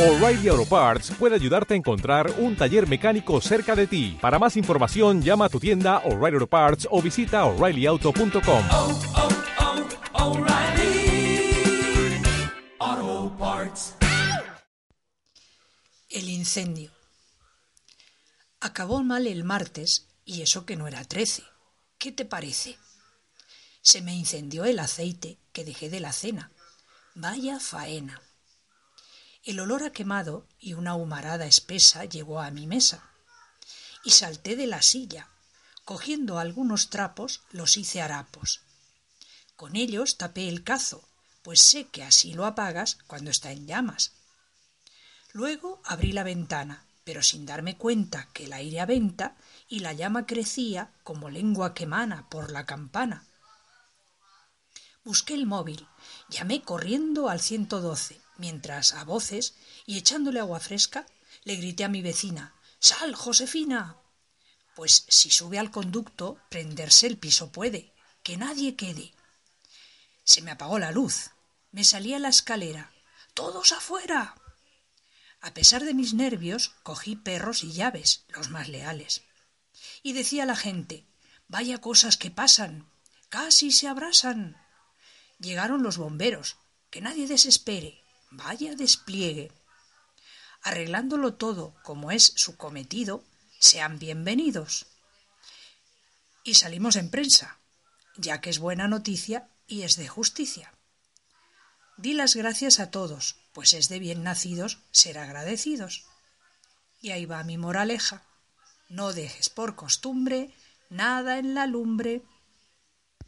O'Reilly Auto Parts puede ayudarte a encontrar un taller mecánico cerca de ti. Para más información, llama a tu tienda O'Reilly Auto Parts o visita oreillyauto.com. oh, oh, Parts. El incendio. Acabó mal el martes y eso que no era trece. ¿Qué te parece? Se me incendió el aceite que dejé de la cena. Vaya faena. El olor a quemado y una humarada espesa llegó a mi mesa. Y salté de la silla. Cogiendo algunos trapos los hice harapos. Con ellos tapé el cazo, pues sé que así lo apagas cuando está en llamas. Luego abrí la ventana, pero sin darme cuenta que el aire aventa y la llama crecía como lengua que mana por la campana. Busqué el móvil, llamé corriendo al 112, mientras a voces y echándole agua fresca le grité a mi vecina Sal, Josefina. Pues si sube al conducto, prenderse el piso puede, que nadie quede. Se me apagó la luz. Me salí a la escalera. ¡Todos afuera! A pesar de mis nervios, cogí perros y llaves, los más leales. Y decía la gente Vaya cosas que pasan. Casi se abrasan. Llegaron los bomberos. Que nadie desespere. Vaya despliegue. Arreglándolo todo como es su cometido, sean bienvenidos. Y salimos en prensa, ya que es buena noticia y es de justicia. Di las gracias a todos, pues es de bien nacidos ser agradecidos. Y ahí va mi moraleja. No dejes por costumbre nada en la lumbre